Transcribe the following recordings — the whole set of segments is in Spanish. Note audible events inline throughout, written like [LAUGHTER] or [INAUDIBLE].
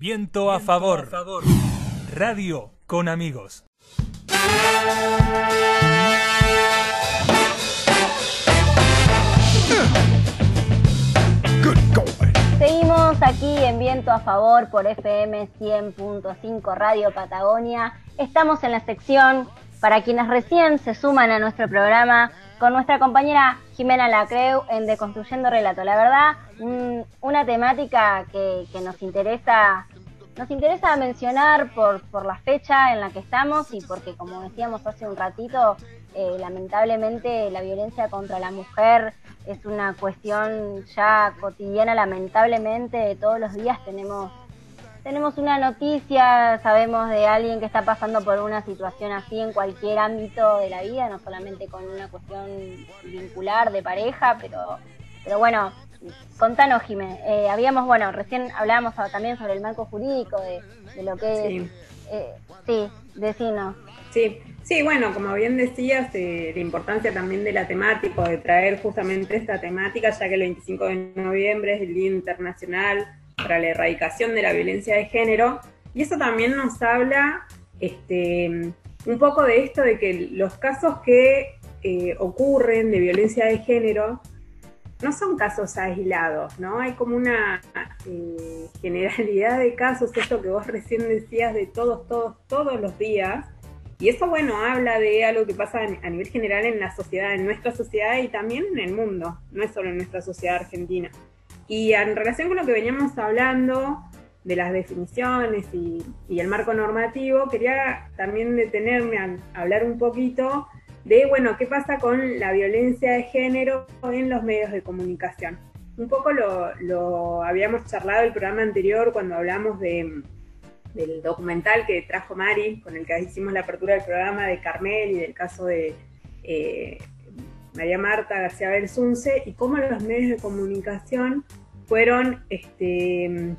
Viento a favor. Radio con amigos. Seguimos aquí en Viento a Favor por FM 100.5 Radio Patagonia. Estamos en la sección para quienes recién se suman a nuestro programa con nuestra compañera Jimena Lacreu en Deconstruyendo Relato. La verdad, una temática que, nos interesa nos interesa mencionar por, por la fecha en la que estamos y porque, como decíamos hace un ratito, eh, lamentablemente la violencia contra la mujer es una cuestión ya cotidiana, lamentablemente todos los días tenemos tenemos una noticia, sabemos de alguien que está pasando por una situación así en cualquier ámbito de la vida, no solamente con una cuestión vincular de pareja, pero, pero bueno, contanos, Jimé. Eh, habíamos, bueno, recién hablábamos también sobre el marco jurídico de, lo que sí. es. Eh, sí, decinos. Sí, sí, bueno, como bien decías, eh, la importancia también de la temática, de traer justamente esta temática, ya que el 25 de noviembre es el Día Internacional para la erradicación de la violencia de género. Y eso también nos habla este, un poco de esto de que los casos que eh, ocurren de violencia de género no son casos aislados, ¿no? Hay como una eh, generalidad de casos, esto que vos recién decías, de todos, todos, todos los días. Y eso, bueno, habla de algo que pasa a nivel general en la sociedad, en nuestra sociedad y también en el mundo, no es solo en nuestra sociedad argentina. Y en relación con lo que veníamos hablando de las definiciones y, el marco normativo, quería también detenerme a hablar un poquito de, bueno, qué pasa con la violencia de género en los medios de comunicación. Un poco lo, habíamos charlado el programa anterior cuando hablamos de, del documental que trajo Mari, con el que hicimos la apertura del programa de Carmel y del caso de eh, María Marta García Belsunce, y cómo los medios de comunicación fueron este,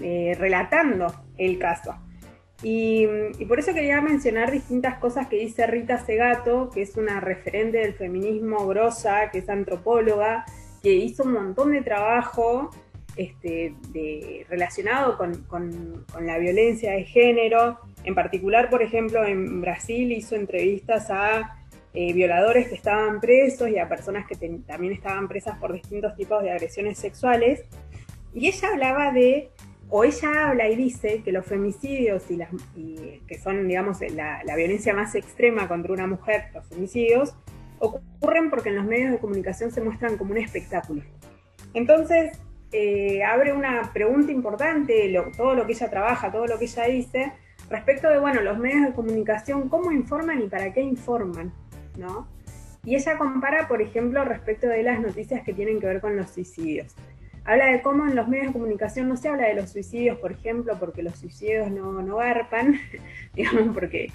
eh, relatando el caso. Y, por eso quería mencionar distintas cosas que dice Rita Segato, que es una referente del feminismo grosa, que es antropóloga, que hizo un montón de trabajo este, relacionado con, con, la violencia de género. En particular, por ejemplo, en Brasil hizo entrevistas a eh, violadores que estaban presos y a personas que también estaban presas por distintos tipos de agresiones sexuales. Y ella hablaba de, o ella habla y dice que los femicidios y, las, que son, digamos, la, violencia más extrema contra una mujer, los femicidios, ocurren porque en los medios de comunicación se muestran como un espectáculo. Entonces, eh, abre una pregunta importante, todo lo que ella trabaja, todo lo que ella dice, respecto de, bueno, los medios de comunicación, cómo informan y para qué informan. ¿No? Y ella compara, por ejemplo, respecto de las noticias que tienen que ver con los suicidios. Habla de cómo en los medios de comunicación no se habla de los suicidios, por ejemplo, porque los suicidios no, no garpan, [LAUGHS] digamos, porque,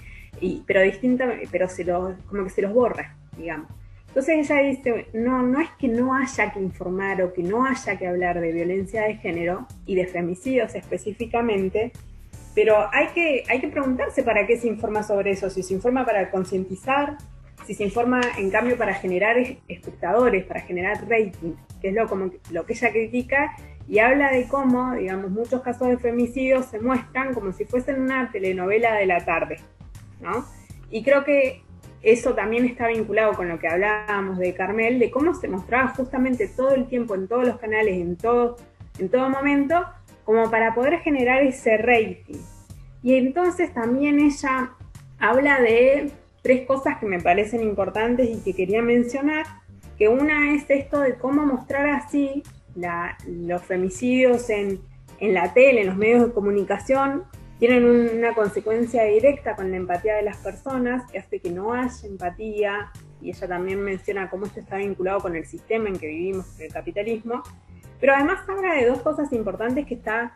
pero distinta, pero se los, como que se los borra, digamos. Entonces ella dice, no, no es que no haya que informar o que no haya que hablar de violencia de género y de femicidios específicamente, pero hay que, hay que preguntarse para qué se informa sobre eso, si se informa para concientizar, si se informa en cambio para generar espectadores, para generar rating, que es lo, como, lo que ella critica, y habla de cómo, digamos, muchos casos de femicidios se muestran como si fuesen una telenovela de la tarde, ¿no? Y creo que eso también está vinculado con lo que hablábamos de Carmel, de cómo se mostraba justamente todo el tiempo en todos los canales, en todo, en todo momento, como para poder generar ese rating. Y entonces también ella habla de tres cosas que me parecen importantes y que quería mencionar, que una es esto de cómo mostrar así los femicidios en, la tele, en los medios de comunicación, tienen una consecuencia directa con la empatía de las personas, que hace que no haya empatía, y ella también menciona cómo esto está vinculado con el sistema en que vivimos, el capitalismo, pero además habla de dos cosas importantes que está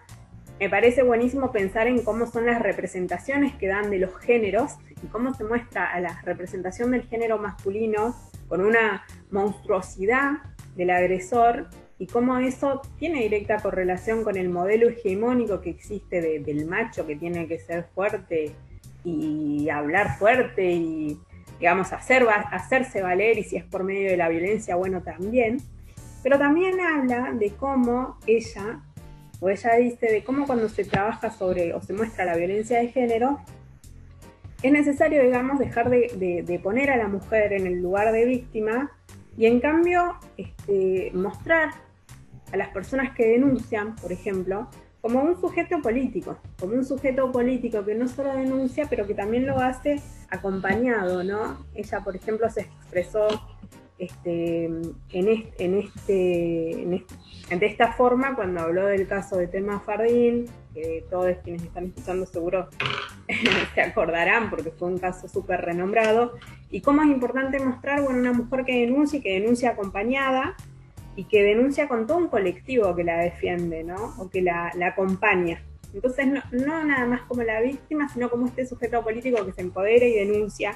me parece buenísimo pensar en cómo son las representaciones que dan de los géneros y cómo se muestra a la representación del género masculino con una monstruosidad del agresor y cómo eso tiene directa correlación con el modelo hegemónico que existe del macho que tiene que ser fuerte y hablar fuerte y digamos hacer, hacerse valer y si es por medio de la violencia bueno también. Pero también habla de cómo ella o ella dice de cómo cuando se trabaja sobre o se muestra la violencia de género, es necesario, digamos, dejar de, poner a la mujer en el lugar de víctima y en cambio este, mostrar a las personas que denuncian, por ejemplo, como un sujeto político, como un sujeto político que no solo denuncia, pero que también lo hace acompañado, ¿no? Ella, por ejemplo, se expresó este, en, este, en, este, de esta forma cuando habló del caso de Tema Fardín, que todos quienes están escuchando seguro [LAUGHS] se acordarán porque fue un caso súper renombrado, y cómo es importante mostrar, bueno, una mujer que denuncia y que denuncia acompañada y que denuncia con todo un colectivo que la defiende, ¿no? O que la, acompaña. Entonces, no, no nada más como la víctima, sino como este sujeto político que se empodera y denuncia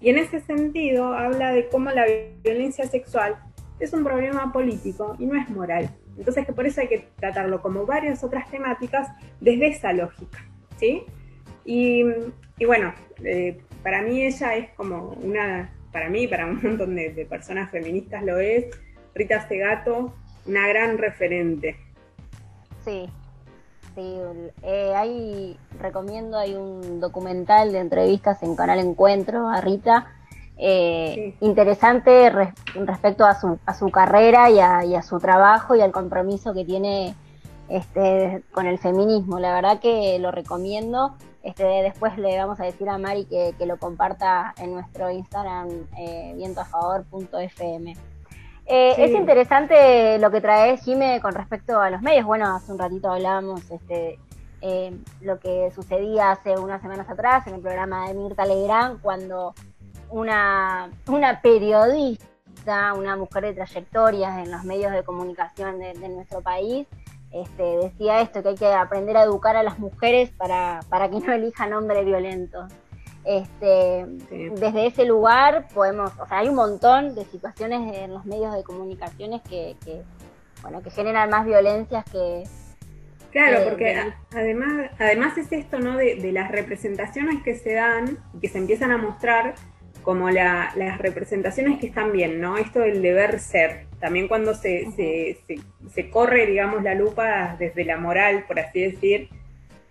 y en ese sentido habla de cómo la violencia sexual es un problema político y no es moral. Entonces que por eso hay que tratarlo como varias otras temáticas desde esa lógica. ¿sí? Y, bueno, eh, para mí ella es como una, para mí, para un montón de, de personas feministas lo es, Rita Segato, una gran referente. Sí, Sí, eh, hay, recomiendo, hay un documental de entrevistas en Canal Encuentro a Rita, eh, interesante respecto a su, a su carrera y a, su trabajo y al compromiso que tiene este, con el feminismo. La verdad que lo recomiendo. Este, después le vamos a decir a Mari que, lo comparta en nuestro Instagram, eh, vientoafavor.fm. Eh, es interesante lo que trae Jime con respecto a los medios. Bueno, hace un ratito hablábamos este, eh, lo que sucedía hace unas semanas atrás en el programa de Mirta Legrand, cuando una, una periodista, una mujer de trayectorias en los medios de comunicación de, nuestro país, este, decía esto, que hay que aprender a educar a las mujeres para, para que no elijan hombres violentos. Este, Desde ese lugar podemos, o sea, hay un montón de situaciones en los medios de comunicaciones que, bueno, que generan más violencias que... Claro, porque además, además es esto, ¿no? De, las representaciones que se dan y que se empiezan a mostrar como las representaciones que están bien, ¿no? Esto del deber ser. También cuando se, se, se, corre, digamos, la lupa desde la moral, por así decir,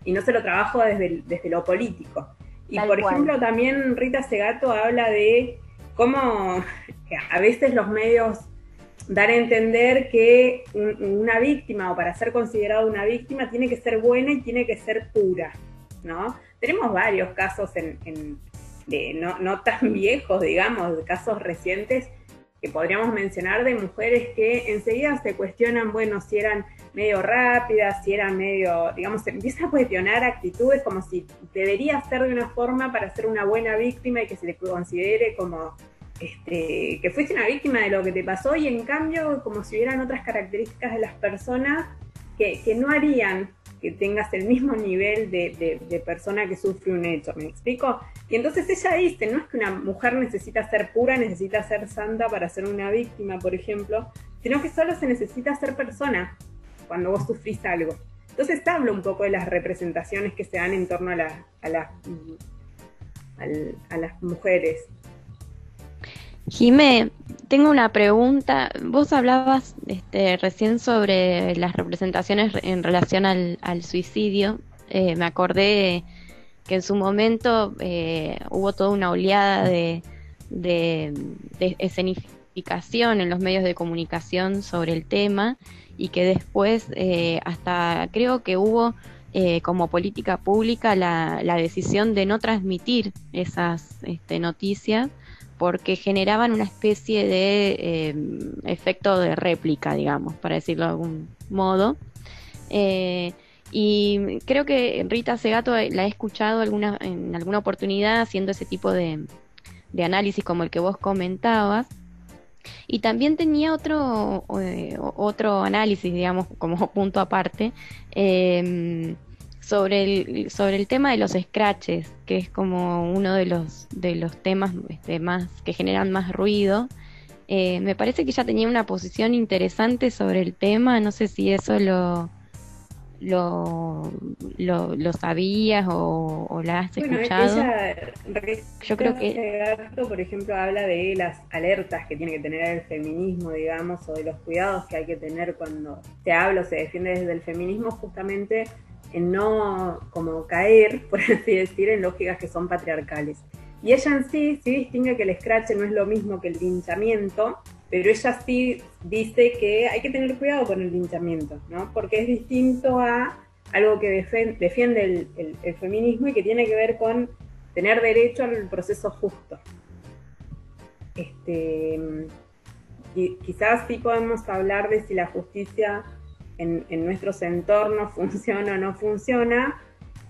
y no se lo trabaja desde, desde lo político. Y por ejemplo, también Rita Segato habla de cómo a veces los medios dan a entender que una víctima o para ser considerada una víctima tiene que ser buena y tiene que ser pura, ¿no? Tenemos varios casos en, de no, no tan [LAUGHS] viejos, digamos, casos recientes que podríamos mencionar de mujeres que enseguida se cuestionan, bueno, si eran medio rápidas, si eran medio, digamos, se empieza a cuestionar actitudes como si debería ser de una forma para ser una buena víctima y que se le considere como este, que fuiste una víctima de lo que te pasó y en cambio como si hubieran otras características de las personas que, no harían que tengas el mismo nivel de, persona que sufre un hecho, ¿me explico? Y entonces ella dice, no es que una mujer necesita ser pura, necesita ser santa para ser una víctima, por ejemplo, sino que solo se necesita ser persona cuando vos sufrís algo. Entonces habla un poco de las representaciones que se dan en torno a, a las mujeres. Jime, tengo una pregunta. Vos hablabas este, recién sobre las representaciones en relación al, suicidio. Eh, me acordé que en su momento eh, hubo toda una oleada de, escenificación en los medios de comunicación sobre el tema y que después eh, hasta creo que hubo como política pública la, la, decisión de no transmitir esas este, noticias porque generaban una especie de eh, efecto de réplica, digamos, para decirlo de algún modo. Eh, y creo que Rita Segato la he escuchado en alguna oportunidad haciendo ese tipo de, análisis como el que vos comentabas. Y también tenía otro, eh, otro análisis, digamos, como [LAUGHS] punto aparte, sobre el, sobre el tema de los scratches, que es como uno de los, de los temas este, más que generan más ruido. Eh, me parece que ella tenía una posición interesante sobre el tema, no sé si eso lo, lo, lo, lo sabías o, la has escuchado. Yo creo que por ejemplo, habla de las alertas que tiene que tener el feminismo, digamos, o de los cuidados que hay que tener cuando se habla o se defiende desde el feminismo, justamente en no como caer, [LAUGHS] por así decir, en lógicas que son patriarcales. Y ella en sí sí distingue que el scratch no es lo mismo que el linchamiento, pero ella sí dice que hay que tener cuidado con el linchamiento, ¿no? Porque es distinto a algo que defiende el, feminismo y que tiene que ver con tener derecho al proceso justo. Este, quizás sí podemos hablar de si la justicia en, nuestros entornos [LAUGHS] funciona o no funciona,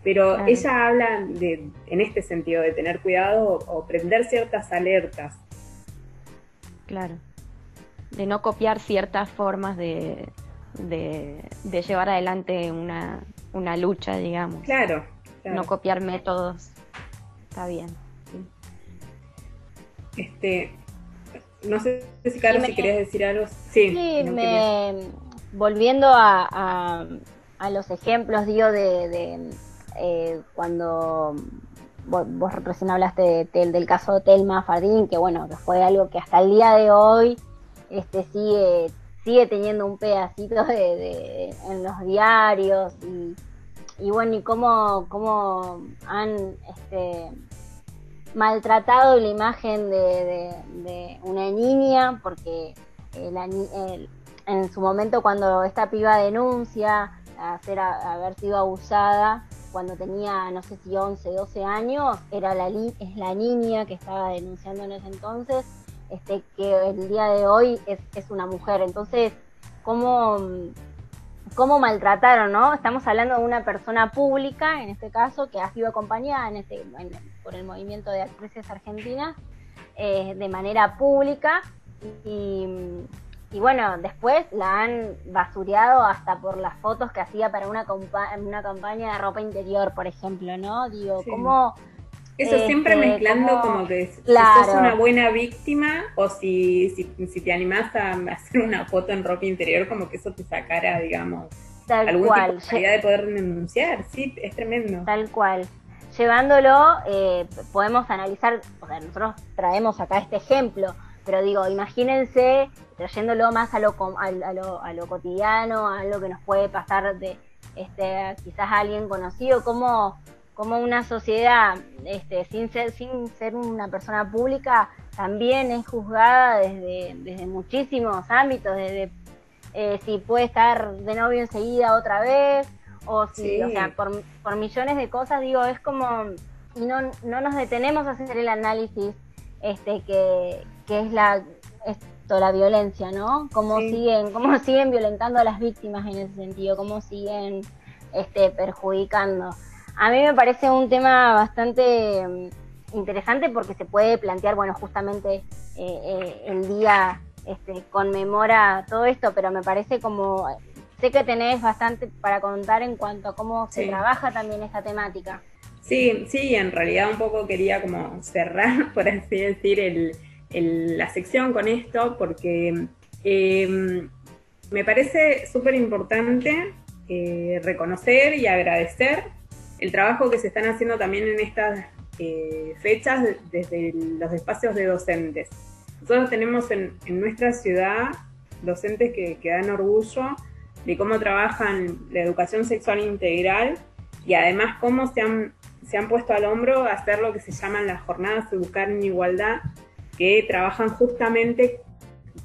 pero ella habla de, en este sentido de tener cuidado o prender ciertas alertas. Claro de no copiar ciertas formas de, de, llevar adelante una, una, lucha, digamos. Claro, No copiar métodos. Está bien. Este, no sé si Carlos, si querías decir algo. Sí, me, volviendo a, a, los ejemplos, digo, de, eh, cuando vos, vos, recién hablaste del caso de Telma Fardín, que bueno, que fue algo que hasta el día de hoy este sigue sigue teniendo un pedacito de, en los diarios y, bueno y cómo, cómo han este, maltratado la imagen de, una niña porque en su momento cuando esta piba denuncia hacer, haber sido abusada cuando tenía no sé si 11, 12 años, era la, es la niña que estaba denunciando en ese entonces este, que el día de hoy es, es una mujer. Entonces, ¿cómo, ¿cómo maltrataron, no? Estamos hablando de una persona pública, en este caso, que ha sido acompañada en este, por el movimiento de actrices argentinas eh, de manera pública y, bueno, después la han basureado hasta por las fotos que hacía para una, una campaña de ropa interior, por ejemplo, ¿no? Digo, ¿cómo eso siempre este, mezclando como, que si sos una buena víctima o si, si, te animás a hacer una foto en ropa interior, como que eso te sacara, digamos, Tal alguna cual. de poder denunciar. Sí, es tremendo. Tal cual. Llevándolo, eh, podemos analizar, o sea, nosotros traemos acá este ejemplo, pero digo, imagínense trayéndolo más a lo, a, lo, a lo cotidiano, a lo que nos puede pasar de este, quizás a alguien conocido, cómo como una sociedad, este, sin ser, sin ser una persona pública, también es juzgada desde, desde muchísimos ámbitos, desde eh, si puede estar de novio enseguida otra vez, o si, o sea, por, por, millones de cosas, digo, es como, y no, no nos detenemos a hacer el análisis este que, que es la esto, la violencia, ¿no? Cómo siguen, cómo [LAUGHS] siguen violentando a las víctimas en ese sentido, cómo siguen este perjudicando. A mí me parece un tema bastante mm, interesante porque se puede plantear, bueno, justamente eh, eh, el día este, conmemora todo esto, pero me parece como, sé que tenés bastante para contar en cuanto a cómo se trabaja también esta temática. Sí, sí, en realidad un poco quería como cerrar, [LAUGHS] por así decir, el, la sección con esto, porque em, me parece súper importante eh, reconocer y agradecer el trabajo que se están haciendo también en estas eh, fechas desde los espacios de docentes. Nosotros tenemos en, nuestra ciudad docentes que, dan orgullo de cómo trabajan la educación sexual integral y además cómo se han, se han puesto al hombro a hacer lo que se llaman las jornadas Educar en Igualdad, que trabajan justamente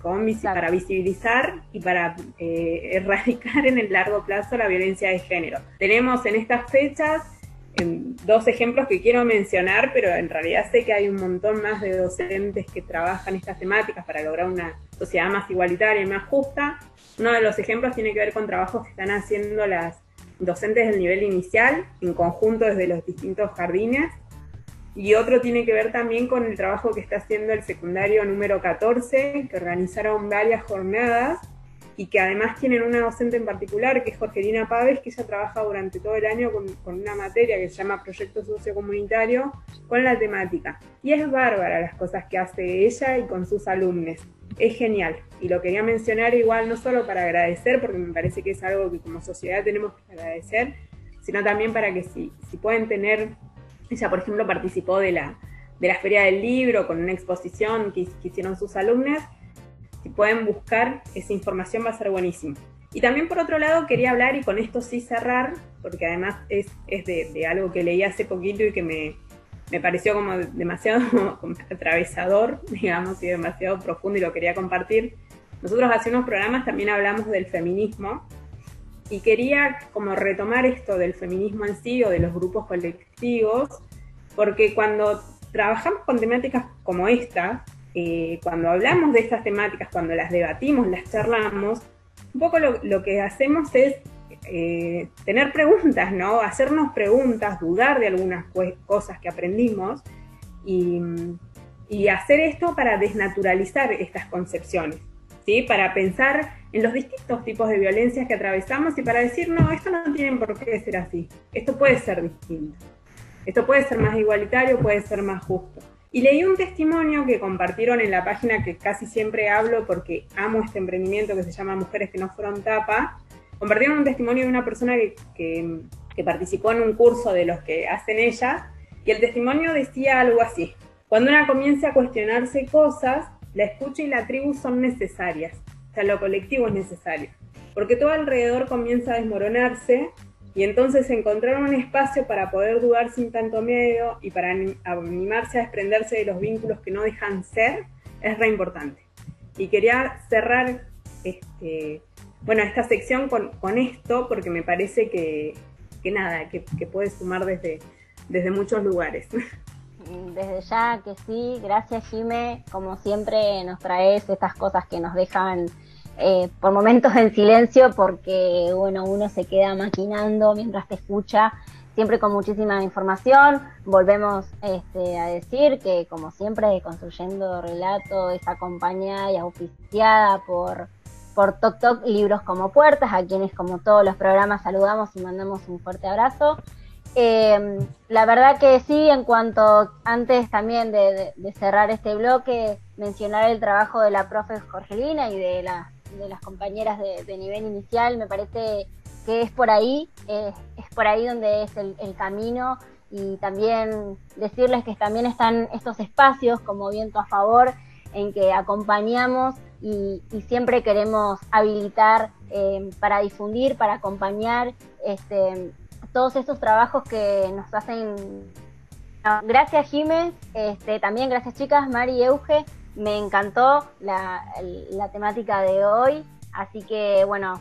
con, para visibilizar y para eh, erradicar en el largo plazo la violencia de género. Tenemos en estas fechas dos ejemplos que quiero mencionar, pero en realidad sé que hay un montón más de docentes que trabajan estas temáticas para lograr una sociedad más igualitaria y más justa. Uno de los ejemplos tiene que ver con trabajos que están haciendo las docentes del nivel inicial, en conjunto desde los distintos jardines, y otro tiene que ver también con el trabajo que está haciendo el secundario número 14, que organizaron varias jornadas y que además tienen una docente en particular, que es Jorgelina Paves, que ella trabaja durante todo el año con, una materia que se llama Proyecto Sociocomunitario con la temática. Y es bárbara las cosas que hace ella y con sus alumnos. Es genial. Y lo quería mencionar igual no solo para agradecer, porque me parece que es algo que como sociedad tenemos que agradecer, sino también para que si, si pueden tener, ella por ejemplo participó de la, de la Feria del Libro con una exposición que, hicieron sus alumnos, si pueden buscar esa información va a ser buenísimo. Y también por otro lado quería hablar, y con esto sí cerrar, porque además es, es de, de, algo que leí hace poquito y que me, me pareció como demasiado [LAUGHS] atravesador, digamos, y demasiado profundo y lo quería compartir. Nosotros hace unos programas también hablamos del feminismo y quería como retomar esto del feminismo en sí o de los grupos colectivos, porque cuando trabajamos con temáticas como esta, eh, cuando hablamos de estas temáticas, cuando las debatimos, las charlamos, un poco lo, que hacemos es eh, tener preguntas, ¿no? Hacernos preguntas, dudar de algunas cosas que aprendimos y, y hacer esto para desnaturalizar estas concepciones, ¿sí? Para pensar en los distintos tipos de violencias que atravesamos y para decir, no, esto no tiene por qué ser así, esto puede ser distinto, esto puede ser más igualitario, puede ser más justo. Y leí un testimonio que compartieron en la página que casi siempre hablo porque amo este emprendimiento que se llama Mujeres que no fueron tapa. Compartieron un testimonio de una persona que, que, que participó en un curso de los que hacen ellas y el testimonio decía algo así. Cuando una comienza a cuestionarse cosas, la escucha y la tribu son necesarias o sea, lo colectivo es necesario. Porque todo alrededor comienza a desmoronarse y entonces encontrar un espacio para poder dudar sin tanto miedo y para animarse a desprenderse de los vínculos que no dejan ser es re importante. Y quería cerrar este, bueno, esta sección con, esto porque me parece que, nada, que, que, puede sumar desde, desde muchos lugares. [LAUGHS] Desde ya que sí, gracias Jime, como siempre nos traes estas cosas que nos dejan eh, por momentos en silencio porque bueno, uno se queda maquinando mientras te escucha, siempre con muchísima información. Volvemos este, a decir que como siempre Construyendo Relato es acompañada y auspiciada por, por Toc Toc Libros como Puertas, a quienes como todos los programas saludamos y mandamos un fuerte abrazo. Eh, la verdad que sí, en cuanto antes también de, cerrar este bloque, mencionar el trabajo de la profe Jorgelina y de la de las compañeras de, nivel inicial, me parece que es por ahí, es por ahí donde es el, camino. Y también decirles que también están estos espacios como viento a favor en que acompañamos y, siempre queremos habilitar eh, para difundir, para acompañar este, todos estos trabajos que nos hacen. Gracias Jiménez, este, también gracias chicas, Mari y Euge, me encantó la, temática de hoy, así que bueno,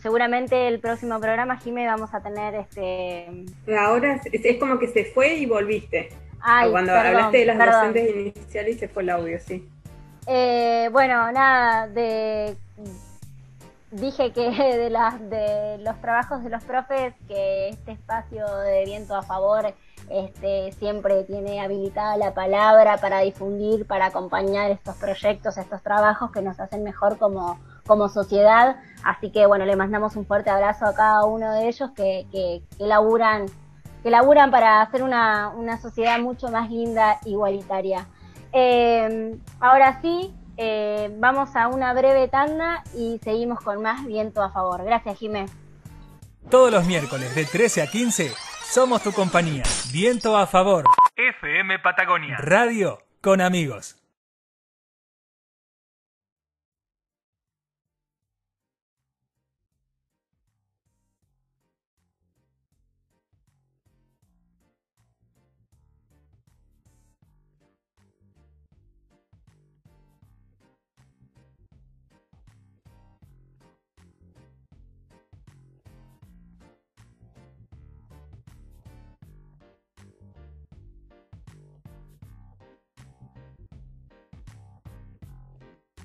seguramente el próximo programa, Jime, vamos a tener este... Ahora es, como que se fue y volviste. Cuando hablaste de las docentes iniciales se fue el audio, sí. Eh, bueno, nada, de dije que [LAUGHS] de las de los trabajos de los profes que este espacio de viento a favor este, siempre tiene habilitada la palabra para difundir, para acompañar estos proyectos, estos trabajos que nos hacen mejor como, sociedad. Así que bueno, le mandamos un fuerte abrazo a cada uno de ellos que, que, que laburan, que laburan para hacer una, una sociedad mucho más linda, igualitaria. Eh, ahora sí, eh, vamos a una breve tanda y seguimos con más viento a favor. Gracias, Jimé. Todos los miércoles de 13 a 15 somos tu compañía. Viento a favor. FM Patagonia. Radio con amigos.